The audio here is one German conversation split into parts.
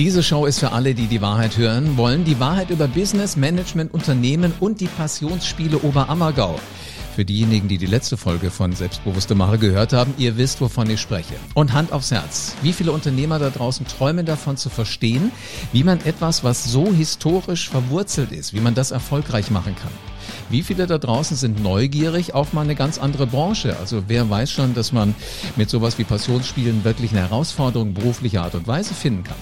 Diese Show ist für alle, die die Wahrheit hören wollen. Die Wahrheit über Business, Management, Unternehmen und die Passionsspiele Oberammergau. Für diejenigen, die die letzte Folge von Selbstbewusste Mache gehört haben, ihr wisst, wovon ich spreche. Und Hand aufs Herz. Wie viele Unternehmer da draußen träumen davon zu verstehen, wie man etwas, was so historisch verwurzelt ist, wie man das erfolgreich machen kann? Wie viele da draußen sind neugierig auf mal eine ganz andere Branche? Also wer weiß schon, dass man mit sowas wie Passionsspielen wirklich eine Herausforderung beruflicher Art und Weise finden kann?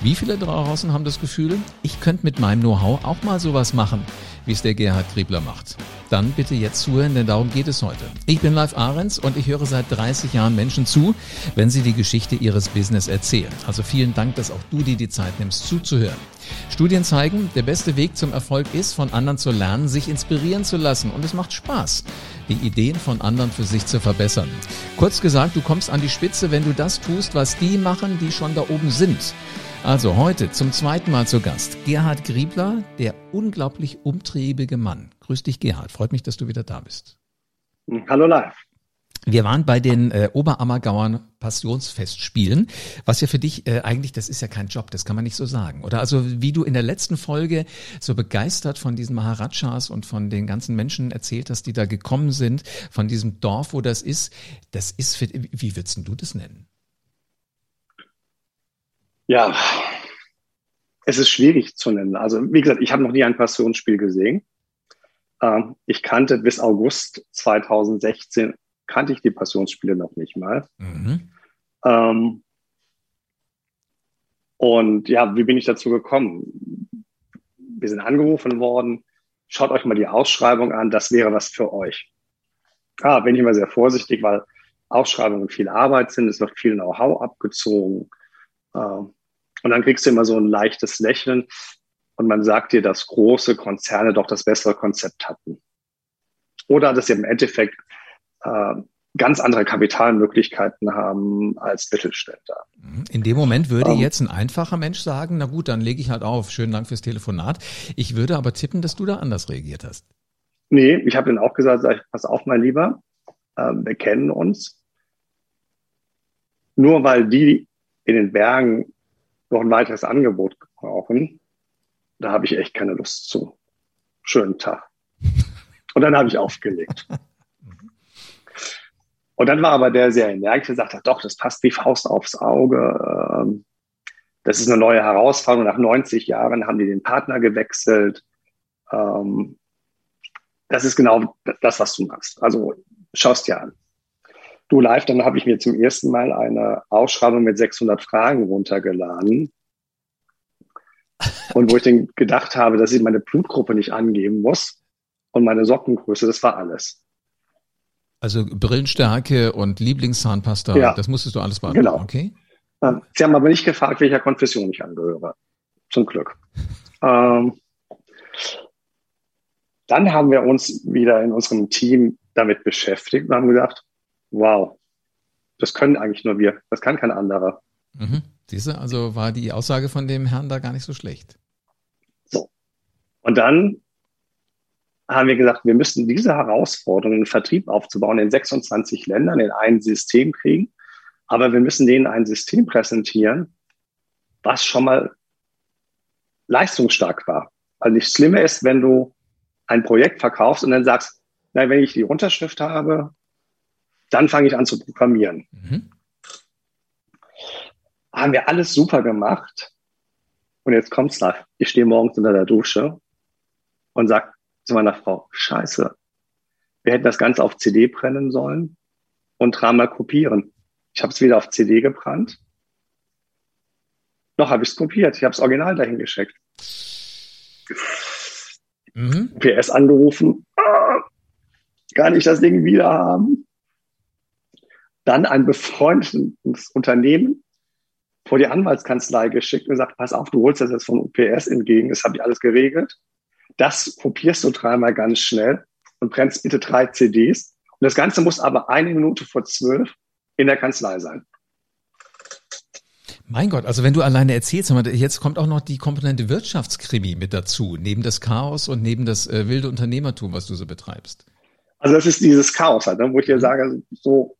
Wie viele draußen haben das Gefühl, ich könnte mit meinem Know-how auch mal sowas machen, wie es der Gerhard Griebler macht? Dann bitte jetzt zuhören, denn darum geht es heute. Ich bin Live Ahrens und ich höre seit 30 Jahren Menschen zu, wenn sie die Geschichte ihres Business erzählen. Also vielen Dank, dass auch du dir die Zeit nimmst zuzuhören. Studien zeigen, der beste Weg zum Erfolg ist, von anderen zu lernen, sich inspirieren zu lassen und es macht Spaß, die Ideen von anderen für sich zu verbessern. Kurz gesagt, du kommst an die Spitze, wenn du das tust, was die machen, die schon da oben sind. Also heute zum zweiten Mal zu Gast Gerhard Griebler, der unglaublich umtriebige Mann. Grüß dich, Gerhard. Freut mich, dass du wieder da bist. Hallo live. Wir waren bei den äh, Oberammergauern Passionsfestspielen, was ja für dich äh, eigentlich, das ist ja kein Job, das kann man nicht so sagen, oder? Also wie du in der letzten Folge so begeistert von diesen Maharajas und von den ganzen Menschen erzählt hast, die da gekommen sind, von diesem Dorf, wo das ist, das ist für, wie würdest du das nennen? Ja, es ist schwierig zu nennen. Also wie gesagt, ich habe noch nie ein Passionsspiel gesehen. Ähm, ich kannte bis August 2016 kannte ich die Passionsspiele noch nicht mal. Mhm. Ähm, und ja, wie bin ich dazu gekommen? Wir sind angerufen worden. Schaut euch mal die Ausschreibung an. Das wäre was für euch. Ah, bin ich immer sehr vorsichtig, weil Ausschreibungen viel Arbeit sind. Es wird viel Know-how abgezogen. Ähm, und dann kriegst du immer so ein leichtes Lächeln und man sagt dir, dass große Konzerne doch das bessere Konzept hatten. Oder dass sie im Endeffekt äh, ganz andere Kapitalmöglichkeiten haben als Mittelständler. Mhm. In dem Moment würde ähm. jetzt ein einfacher Mensch sagen, na gut, dann lege ich halt auf. Schönen Dank fürs Telefonat. Ich würde aber tippen, dass du da anders reagiert hast. Nee, ich habe dann auch gesagt, sag ich, pass auf, mein Lieber, äh, wir kennen uns. Nur weil die in den Bergen noch ein weiteres Angebot brauchen, da habe ich echt keine Lust zu. Schönen Tag. Und dann habe ich aufgelegt. Und dann war aber der sehr energisch und sagte, doch, das passt wie Faust aufs Auge. Ähm, das ist eine neue Herausforderung. Nach 90 Jahren haben die den Partner gewechselt. Ähm, das ist genau das, was du machst. Also schaust dir an. Du live, dann habe ich mir zum ersten Mal eine Ausschreibung mit 600 Fragen runtergeladen. Und wo ich dann gedacht habe, dass ich meine Blutgruppe nicht angeben muss und meine Sockengröße, das war alles. Also Brillenstärke und Lieblingszahnpasta, ja. das musstest du alles beantworten, genau. okay? Ähm, Sie haben aber nicht gefragt, welcher Konfession ich angehöre. Zum Glück. ähm, dann haben wir uns wieder in unserem Team damit beschäftigt und haben gedacht, wow, das können eigentlich nur wir, das kann kein anderer. Mhm. Diese, also war die Aussage von dem Herrn da gar nicht so schlecht. So. Und dann haben wir gesagt, wir müssen diese Herausforderung, einen Vertrieb aufzubauen in 26 Ländern, in ein System kriegen. Aber wir müssen denen ein System präsentieren, was schon mal leistungsstark war. Weil nichts Schlimme ist, wenn du ein Projekt verkaufst und dann sagst, na, wenn ich die Unterschrift habe, dann fange ich an zu programmieren. Mhm. Haben wir alles super gemacht. Und jetzt kommt's nach. Ich stehe morgens unter der Dusche und sag zu meiner Frau, scheiße, wir hätten das Ganze auf CD brennen sollen und dreimal kopieren. Ich habe es wieder auf CD gebrannt. Noch habe ich es kopiert. Ich habe das Original dahin geschickt. Mhm. PS angerufen. Ah, kann ich das Ding wieder haben? Dann ein befreundetes Unternehmen vor die Anwaltskanzlei geschickt und gesagt, pass auf, du holst das jetzt von UPS entgegen, das habe ich alles geregelt. Das kopierst du dreimal ganz schnell und brennst bitte drei CDs. Und das Ganze muss aber eine Minute vor zwölf in der Kanzlei sein. Mein Gott, also wenn du alleine erzählst, jetzt kommt auch noch die Komponente Wirtschaftskrimi mit dazu, neben das Chaos und neben das äh, wilde Unternehmertum, was du so betreibst. Also das ist dieses Chaos halt, ne, wo ich dir mhm. sage, so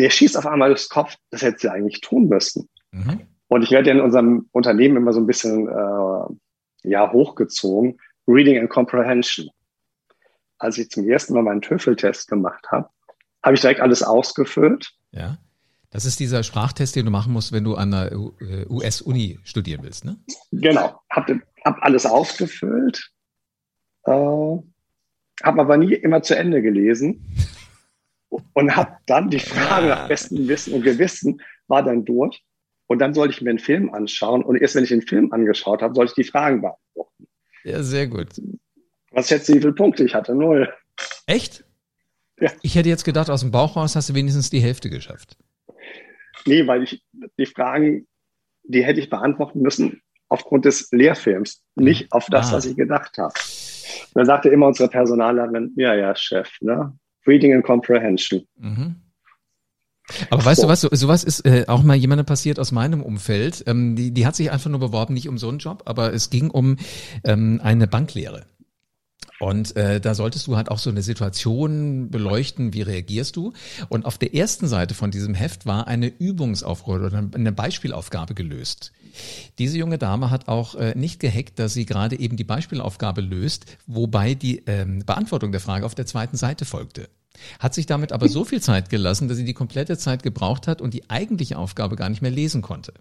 der schießt auf einmal durchs Kopf, das hätte sie eigentlich tun müssen. Mhm. Und ich werde in unserem Unternehmen immer so ein bisschen äh, ja, hochgezogen. Reading and Comprehension. Als ich zum ersten Mal meinen TOEFL-Test gemacht habe, habe ich direkt alles ausgefüllt. Ja. Das ist dieser Sprachtest, den du machen musst, wenn du an der US-Uni studieren willst, ne? Genau. Habe hab alles ausgefüllt, äh, habe aber nie immer zu Ende gelesen und habe dann die Frage nach bestem Wissen und Gewissen war dann durch. Und dann sollte ich mir einen Film anschauen und erst wenn ich den Film angeschaut habe, sollte ich die Fragen beantworten. Ja, sehr gut. Was schätzt du, wie viele Punkte ich hatte? Null. Echt? Ja. Ich hätte jetzt gedacht, aus dem Bauch raus hast du wenigstens die Hälfte geschafft. Nee, weil ich die Fragen, die hätte ich beantworten müssen aufgrund des Lehrfilms, nicht auf das, ah. was ich gedacht habe. dann sagte immer unsere Personalerin, ja, ja, Chef, ne? Reading and Comprehension. Mhm. Aber weißt so. du was, so, sowas ist äh, auch mal jemandem passiert aus meinem Umfeld. Ähm, die, die hat sich einfach nur beworben, nicht um so einen Job, aber es ging um ähm, eine Banklehre. Und äh, da solltest du halt auch so eine Situation beleuchten, wie reagierst du. Und auf der ersten Seite von diesem Heft war eine Übungsaufgabe oder eine Beispielaufgabe gelöst. Diese junge Dame hat auch äh, nicht gehackt, dass sie gerade eben die Beispielaufgabe löst, wobei die ähm, Beantwortung der Frage auf der zweiten Seite folgte. Hat sich damit aber so viel Zeit gelassen, dass sie die komplette Zeit gebraucht hat und die eigentliche Aufgabe gar nicht mehr lesen konnte.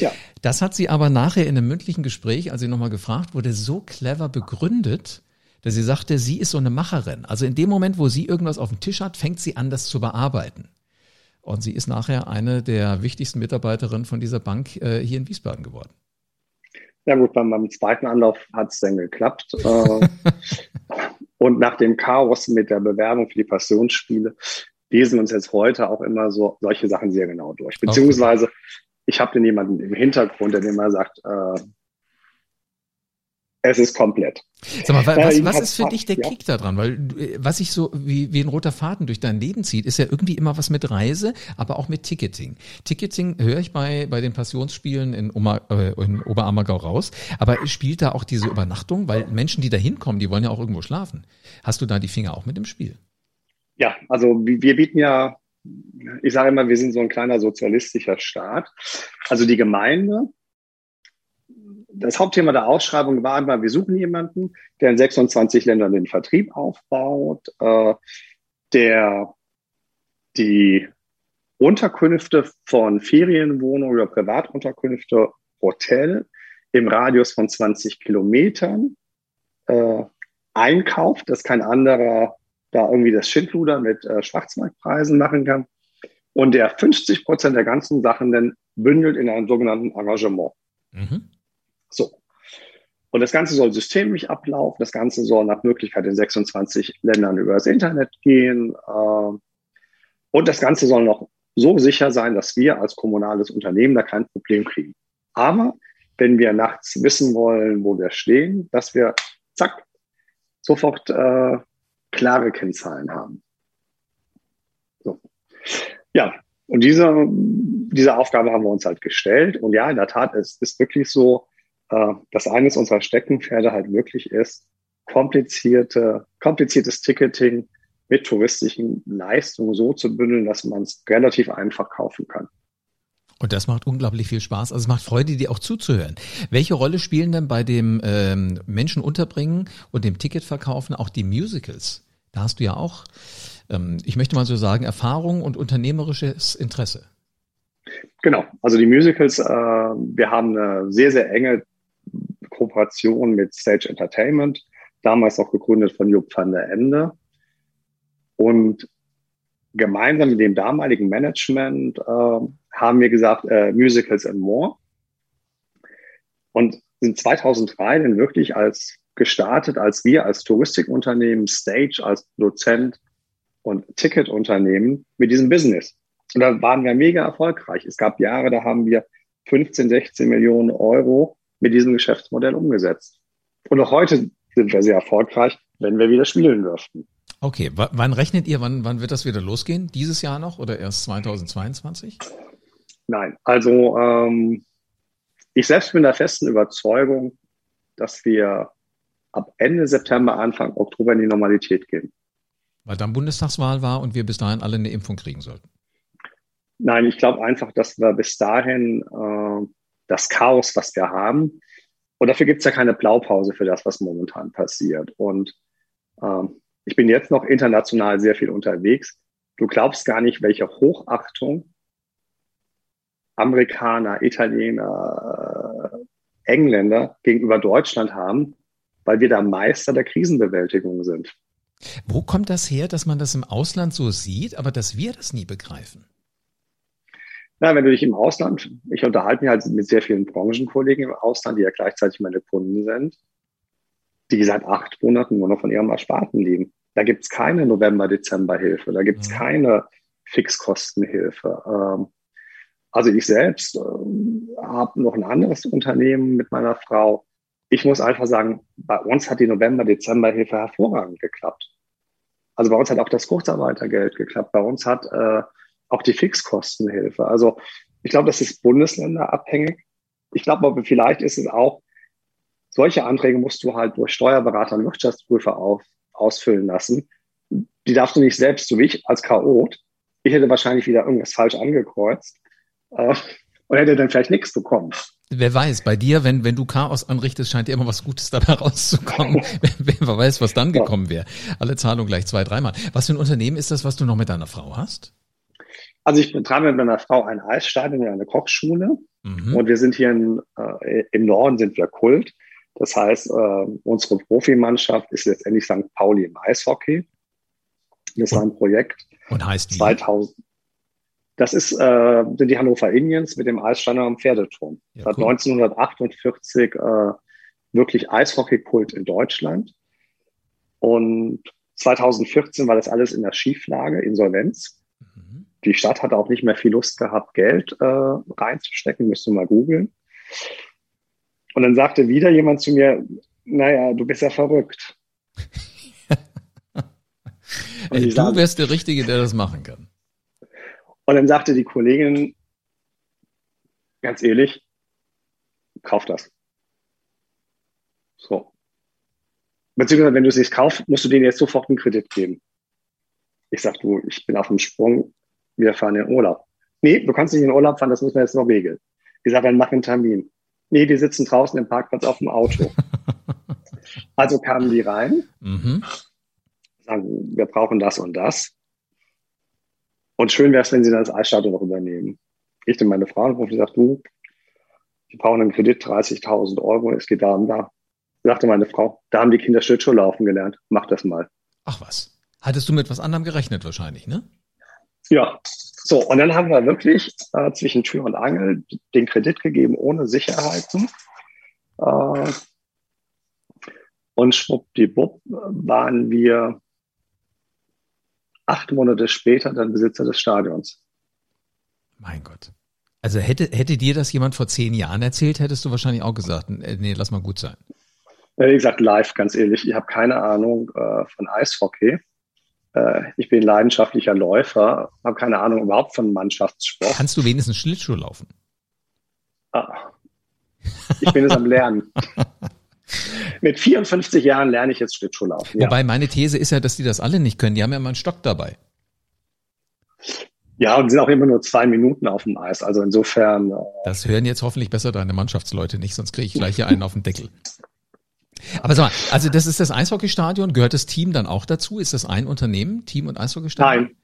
Ja. Das hat sie aber nachher in einem mündlichen Gespräch, als sie nochmal gefragt wurde, so clever begründet, dass sie sagte, sie ist so eine Macherin. Also in dem Moment, wo sie irgendwas auf dem Tisch hat, fängt sie an, das zu bearbeiten. Und sie ist nachher eine der wichtigsten Mitarbeiterinnen von dieser Bank äh, hier in Wiesbaden geworden. Ja gut, beim, beim zweiten Anlauf hat es dann geklappt. Äh, und nach dem Chaos mit der Bewerbung für die Passionsspiele lesen uns jetzt heute auch immer so solche Sachen sehr genau durch. Beziehungsweise ich habe dann jemanden im Hintergrund, der immer sagt, äh, es ist komplett. Sag mal, was, was ist für dich der Kick da dran? Weil äh, was sich so wie, wie ein roter Faden durch dein Leben zieht, ist ja irgendwie immer was mit Reise, aber auch mit Ticketing. Ticketing höre ich bei, bei den Passionsspielen in, Oma, äh, in Oberammergau raus, aber spielt da auch diese Übernachtung? Weil Menschen, die da hinkommen, die wollen ja auch irgendwo schlafen. Hast du da die Finger auch mit im Spiel? Ja, also wir bieten ja, ich sage immer, wir sind so ein kleiner sozialistischer Staat. Also die Gemeinde das Hauptthema der Ausschreibung war immer, wir suchen jemanden, der in 26 Ländern den Vertrieb aufbaut, äh, der die Unterkünfte von Ferienwohnungen oder Privatunterkünfte, Hotel im Radius von 20 Kilometern äh, einkauft, dass kein anderer da irgendwie das Schindluder mit äh, Schwarzmarktpreisen machen kann und der 50 Prozent der ganzen Sachen dann bündelt in einem sogenannten Engagement. Mhm. So. Und das Ganze soll systemisch ablaufen. Das Ganze soll nach Möglichkeit in 26 Ländern über das Internet gehen. Ähm, und das Ganze soll noch so sicher sein, dass wir als kommunales Unternehmen da kein Problem kriegen. Aber wenn wir nachts wissen wollen, wo wir stehen, dass wir zack, sofort äh, klare Kennzahlen haben. So. Ja, und diese, diese Aufgabe haben wir uns halt gestellt. Und ja, in der Tat, es ist wirklich so, äh, dass eines unserer Steckenpferde halt wirklich ist, komplizierte, kompliziertes Ticketing mit touristischen Leistungen so zu bündeln, dass man es relativ einfach kaufen kann. Und das macht unglaublich viel Spaß. Also es macht Freude, dir auch zuzuhören. Welche Rolle spielen denn bei dem ähm, Menschen unterbringen und dem Ticketverkaufen auch die Musicals? Da hast du ja auch, ähm, ich möchte mal so sagen, Erfahrung und unternehmerisches Interesse. Genau, also die Musicals, äh, wir haben eine sehr, sehr enge Kooperation mit Stage Entertainment, damals auch gegründet von Jupp van der Ende. Und gemeinsam mit dem damaligen Management äh, haben wir gesagt, äh, Musicals and More. Und sind 2003 dann wirklich als gestartet, als wir als Touristikunternehmen, Stage als Produzent und Ticketunternehmen mit diesem Business. Und da waren wir mega erfolgreich. Es gab Jahre, da haben wir 15, 16 Millionen Euro mit diesem Geschäftsmodell umgesetzt. Und auch heute sind wir sehr erfolgreich, wenn wir wieder spielen dürften. Okay, w wann rechnet ihr, wann, wann wird das wieder losgehen? Dieses Jahr noch oder erst 2022? Nein, also ähm, ich selbst bin der festen Überzeugung, dass wir ab Ende September, Anfang Oktober in die Normalität gehen. Weil dann Bundestagswahl war und wir bis dahin alle eine Impfung kriegen sollten. Nein, ich glaube einfach, dass wir bis dahin äh, das Chaos, was wir haben, und dafür gibt es ja keine Blaupause für das, was momentan passiert. Und ähm, ich bin jetzt noch international sehr viel unterwegs. Du glaubst gar nicht, welche Hochachtung Amerikaner, Italiener, äh, Engländer gegenüber Deutschland haben, weil wir da Meister der Krisenbewältigung sind. Wo kommt das her, dass man das im Ausland so sieht, aber dass wir das nie begreifen? Na, wenn du dich im Ausland, ich unterhalte mich halt mit sehr vielen Branchenkollegen im Ausland, die ja gleichzeitig meine Kunden sind, die seit acht Monaten nur noch von ihrem Ersparten leben. Da gibt's keine November-Dezember-Hilfe, da gibt's ja. keine Fixkostenhilfe. Ähm, also ich selbst ähm, habe noch ein anderes Unternehmen mit meiner Frau. Ich muss einfach sagen, bei uns hat die November-Dezember-Hilfe hervorragend geklappt. Also bei uns hat auch das Kurzarbeitergeld geklappt. Bei uns hat äh, auch die Fixkostenhilfe. Also ich glaube, das ist bundesländerabhängig. Ich glaube aber vielleicht ist es auch, solche Anträge musst du halt durch Steuerberater und Wirtschaftsprüfer auf, ausfüllen lassen. Die darfst du nicht selbst, so wie ich als Chaot. Ich hätte wahrscheinlich wieder irgendwas falsch angekreuzt äh, und hätte dann vielleicht nichts bekommen. Wer weiß, bei dir, wenn, wenn du Chaos anrichtest, scheint dir immer was Gutes dabei rauszukommen. wer, wer weiß, was dann gekommen wäre. Alle Zahlungen gleich zwei, dreimal. Was für ein Unternehmen ist das, was du noch mit deiner Frau hast? Also ich betreibe mit meiner Frau ein Eisstadion und eine Kochschule. Mhm. Und wir sind hier in, äh, im Norden sind wir Kult. Das heißt, äh, unsere Profimannschaft ist letztendlich St. Pauli im Eishockey. Das war ein Projekt. Und heißt wie? 2000. Das ist, äh, sind die Hannover Indians mit dem Eisstadion am Pferdeturm. Ja, Seit cool. 1948 äh, wirklich Eishockey-Kult in Deutschland. Und 2014 war das alles in der Schieflage, Insolvenz. Die Stadt hat auch nicht mehr viel Lust gehabt, Geld äh, reinzustecken, müsste mal googeln. Und dann sagte wieder jemand zu mir, naja, du bist ja verrückt. Ey, du sagte, wärst der Richtige, der das machen kann. Und dann sagte die Kollegin, ganz ehrlich, kauf das. So. Beziehungsweise, wenn du es nicht kaufst, musst du denen jetzt sofort einen Kredit geben. Ich sag, du, ich bin auf dem Sprung, wir fahren in Urlaub. Nee, du kannst nicht in Urlaub fahren, das müssen wir jetzt noch regeln. Ich sage, dann mach einen Termin. Nee, die sitzen draußen im Parkplatz auf dem Auto. also kamen die rein, mhm. sagen, wir brauchen das und das. Und schön wäre es, wenn sie dann das Eisstadion noch übernehmen. Ich und meine Frau und die sagt, du, die brauchen einen Kredit 30.000 Euro, es geht da und da. Sagte meine Frau, da haben die Kinder Schlittschuh laufen gelernt, mach das mal. Ach was. Hattest du mit was anderem gerechnet wahrscheinlich, ne? Ja, so, und dann haben wir wirklich äh, zwischen Tür und Angel den Kredit gegeben ohne Sicherheiten. Äh, und schwuppdiwupp waren wir acht Monate später dann Besitzer des Stadions. Mein Gott. Also hätte, hätte dir das jemand vor zehn Jahren erzählt, hättest du wahrscheinlich auch gesagt, äh, nee, lass mal gut sein. Wie gesagt, live, ganz ehrlich, ich habe keine Ahnung äh, von Eishockey. Äh, ich bin leidenschaftlicher Läufer, habe keine Ahnung überhaupt von Mannschaftssport. Kannst du wenigstens Schlittschuh laufen? Ah, ich bin es am Lernen. Mit 54 Jahren lerne ich jetzt Schlittschuh laufen. Ja. Wobei meine These ist ja, dass die das alle nicht können. Die haben ja immer einen Stock dabei. Ja, und sind auch immer nur zwei Minuten auf dem Eis. Also insofern. Äh, das hören jetzt hoffentlich besser deine Mannschaftsleute nicht, sonst kriege ich gleich hier einen auf den Deckel. Aber sag mal, also das ist das Eishockeystadion. Gehört das Team dann auch dazu? Ist das ein Unternehmen, Team und Eishockeystadion? Nein,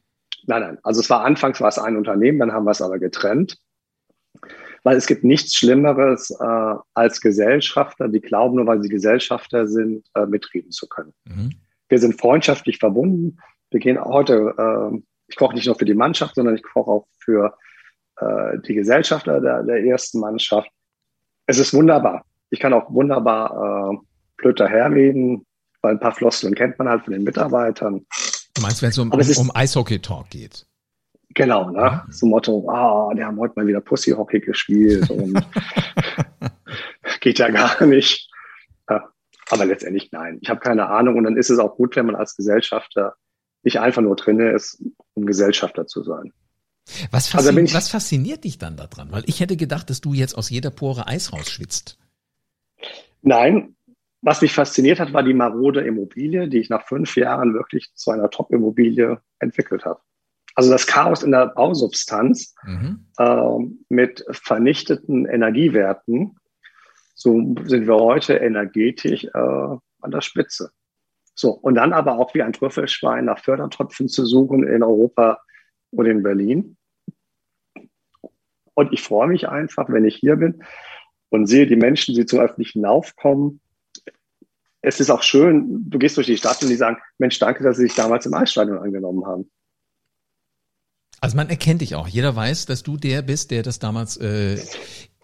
nein, nein. Also es war anfangs war es ein Unternehmen, dann haben wir es aber getrennt. Weil es gibt nichts Schlimmeres äh, als Gesellschafter, die glauben, nur weil sie Gesellschafter sind, äh, mitreden zu können. Mhm. Wir sind freundschaftlich verbunden. Wir gehen heute, äh, ich koche nicht nur für die Mannschaft, sondern ich koche auch für äh, die Gesellschafter der, der ersten Mannschaft. Es ist wunderbar. Ich kann auch wunderbar äh, blöd daherreden, weil ein paar Floskeln kennt man halt von den Mitarbeitern. Du meinst, wenn es um, um, um Eishockey-Talk geht? Genau, ne? Ja. Zum Motto, ah, die haben heute mal wieder Pussy-Hockey gespielt und geht ja gar nicht. Ja, aber letztendlich nein. Ich habe keine Ahnung und dann ist es auch gut, wenn man als Gesellschafter nicht einfach nur drin ist, um Gesellschafter zu sein. Was, also fasziniert, also was fasziniert dich dann daran? Weil ich hätte gedacht, dass du jetzt aus jeder Pore Eis rausschwitzt. Nein, was mich fasziniert hat, war die marode Immobilie, die ich nach fünf Jahren wirklich zu einer Top-Immobilie entwickelt habe. Also das Chaos in der Bausubstanz mhm. äh, mit vernichteten Energiewerten, so sind wir heute energetisch äh, an der Spitze. So, und dann aber auch wie ein Trüffelschwein nach Fördertöpfen zu suchen in Europa und in Berlin. Und ich freue mich einfach, wenn ich hier bin und sehe die Menschen, die zum öffentlichen Lauf kommen. Es ist auch schön, du gehst durch die Stadt und die sagen, Mensch, danke, dass Sie sich damals im Eisstadion angenommen haben. Also man erkennt dich auch. Jeder weiß, dass du der bist, der das damals äh,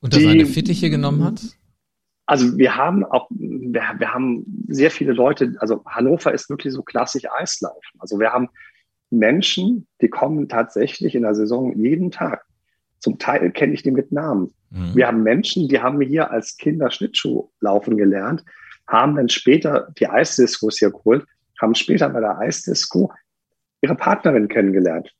unter die, seine Fittiche genommen hat. Also wir haben auch, wir, wir haben sehr viele Leute, also Hannover ist wirklich so klassisch Eislaufen. Also wir haben Menschen, die kommen tatsächlich in der Saison jeden Tag. Zum Teil kenne ich die mit Namen. Mhm. Wir haben Menschen, die haben hier als Kinder Schlittschuh laufen gelernt, haben dann später die Eisdiskos hier geholt, haben später bei der Eisdisco ihre Partnerin kennengelernt.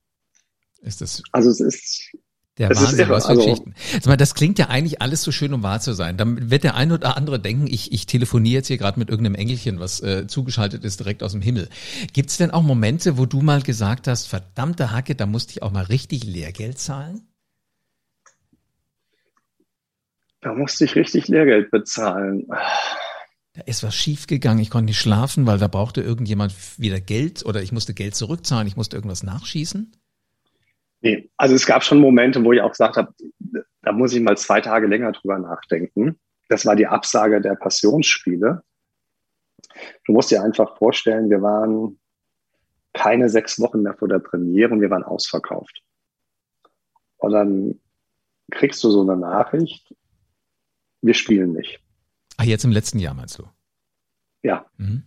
Ist das? Also es ist der das Wahnsinn, was für also, Geschichten. Also, das klingt ja eigentlich alles so schön, um wahr zu sein. Dann wird der ein oder andere denken, ich, ich telefoniere jetzt hier gerade mit irgendeinem Engelchen, was äh, zugeschaltet ist direkt aus dem Himmel. Gibt es denn auch Momente, wo du mal gesagt hast, verdammte Hacke, da musste ich auch mal richtig Lehrgeld zahlen? Da musste ich richtig Lehrgeld bezahlen. Da ist was schiefgegangen, ich konnte nicht schlafen, weil da brauchte irgendjemand wieder Geld oder ich musste Geld zurückzahlen, ich musste irgendwas nachschießen? Nee, also es gab schon Momente, wo ich auch gesagt habe, da muss ich mal zwei Tage länger drüber nachdenken. Das war die Absage der Passionsspiele. Du musst dir einfach vorstellen, wir waren keine sechs Wochen mehr vor der Premiere und wir waren ausverkauft. Und dann kriegst du so eine Nachricht, wir spielen nicht. Ach, jetzt im letzten Jahr meinst du? Ja. Mhm.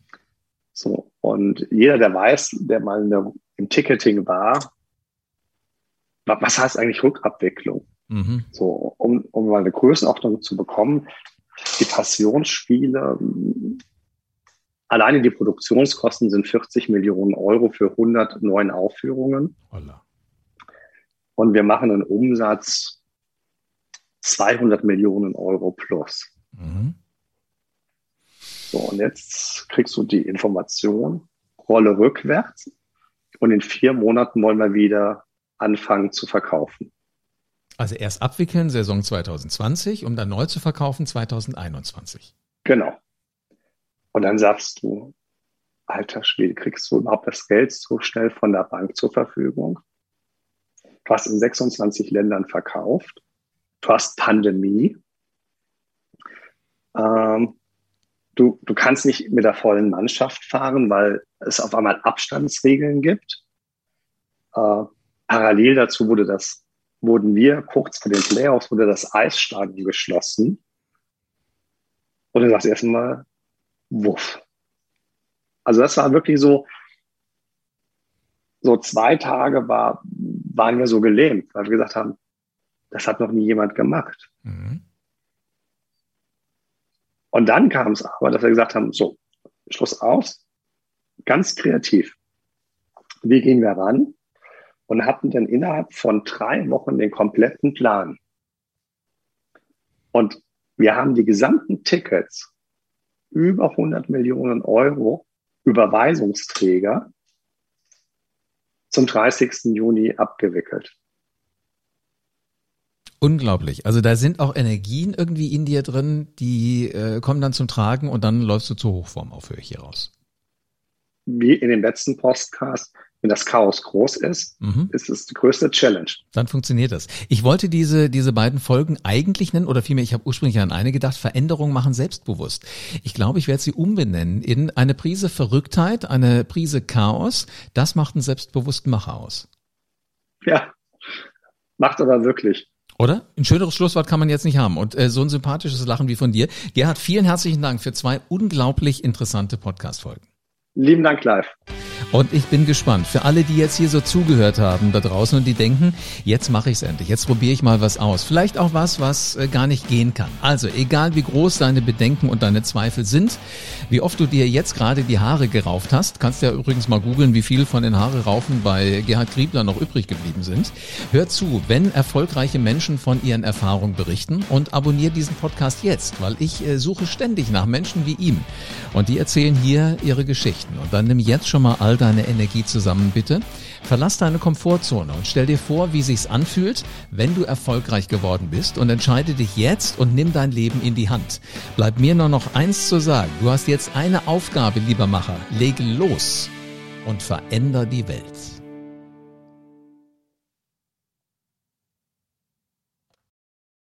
So, und jeder, der weiß, der mal der, im Ticketing war, was heißt eigentlich Rückabwicklung? Mhm. So, um, um mal eine Größenordnung zu bekommen, die Passionsspiele, alleine die Produktionskosten sind 40 Millionen Euro für 100 neuen Aufführungen. Holla. Und wir machen einen Umsatz 200 Millionen Euro plus. Mhm. So, und jetzt kriegst du die Information, rolle rückwärts und in vier Monaten wollen wir wieder anfangen zu verkaufen. Also erst abwickeln Saison 2020, um dann neu zu verkaufen 2021. Genau. Und dann sagst du, alter Schwede, kriegst du überhaupt das Geld so schnell von der Bank zur Verfügung? Du hast in 26 Ländern verkauft. Du hast Pandemie. Ähm, du, du kannst nicht mit der vollen Mannschaft fahren, weil es auf einmal Abstandsregeln gibt. Äh, Parallel dazu wurde das, wurden wir kurz vor den Playoffs, wurde das Eisstadion geschlossen. Und du sagst erstmal, wuff. Also das war wirklich so, so zwei Tage war, waren wir so gelähmt, weil wir gesagt haben, das hat noch nie jemand gemacht. Mhm. Und dann kam es aber, dass wir gesagt haben, so, Schluss aus, ganz kreativ. Wie gehen wir ran? und hatten dann innerhalb von drei Wochen den kompletten Plan. Und wir haben die gesamten Tickets, über 100 Millionen Euro Überweisungsträger zum 30. Juni abgewickelt. Unglaublich. Also da sind auch Energien irgendwie in dir drin, die äh, kommen dann zum Tragen und dann läufst du zur Hochform auf, höre ich hier raus. Wie in dem letzten Postcast, wenn das Chaos groß ist, mhm. ist es die größte Challenge. Dann funktioniert das. Ich wollte diese, diese beiden Folgen eigentlich nennen, oder vielmehr, ich habe ursprünglich an eine gedacht, Veränderungen machen selbstbewusst. Ich glaube, ich werde sie umbenennen in eine Prise Verrücktheit, eine Prise Chaos. Das macht einen selbstbewussten Macher aus. Ja, macht aber wirklich. Oder? Ein schöneres Schlusswort kann man jetzt nicht haben. Und äh, so ein sympathisches Lachen wie von dir. Gerhard, vielen herzlichen Dank für zwei unglaublich interessante Podcast-Folgen. Lieben Dank, live. Und ich bin gespannt. Für alle, die jetzt hier so zugehört haben da draußen und die denken, jetzt mache ich es endlich, jetzt probiere ich mal was aus. Vielleicht auch was, was äh, gar nicht gehen kann. Also, egal wie groß deine Bedenken und deine Zweifel sind, wie oft du dir jetzt gerade die Haare gerauft hast, kannst ja übrigens mal googeln, wie viel von den Haare raufen bei Gerhard Griebler noch übrig geblieben sind. Hör zu, wenn erfolgreiche Menschen von ihren Erfahrungen berichten und abonniere diesen Podcast jetzt, weil ich äh, suche ständig nach Menschen wie ihm. Und die erzählen hier ihre Geschichten. Und dann nimm jetzt schon mal all deine Energie zusammen, bitte. Verlass deine Komfortzone und stell dir vor, wie sich's anfühlt, wenn du erfolgreich geworden bist und entscheide dich jetzt und nimm dein Leben in die Hand. Bleibt mir nur noch eins zu sagen. Du hast jetzt eine Aufgabe, lieber Macher. Lege los und veränder die Welt.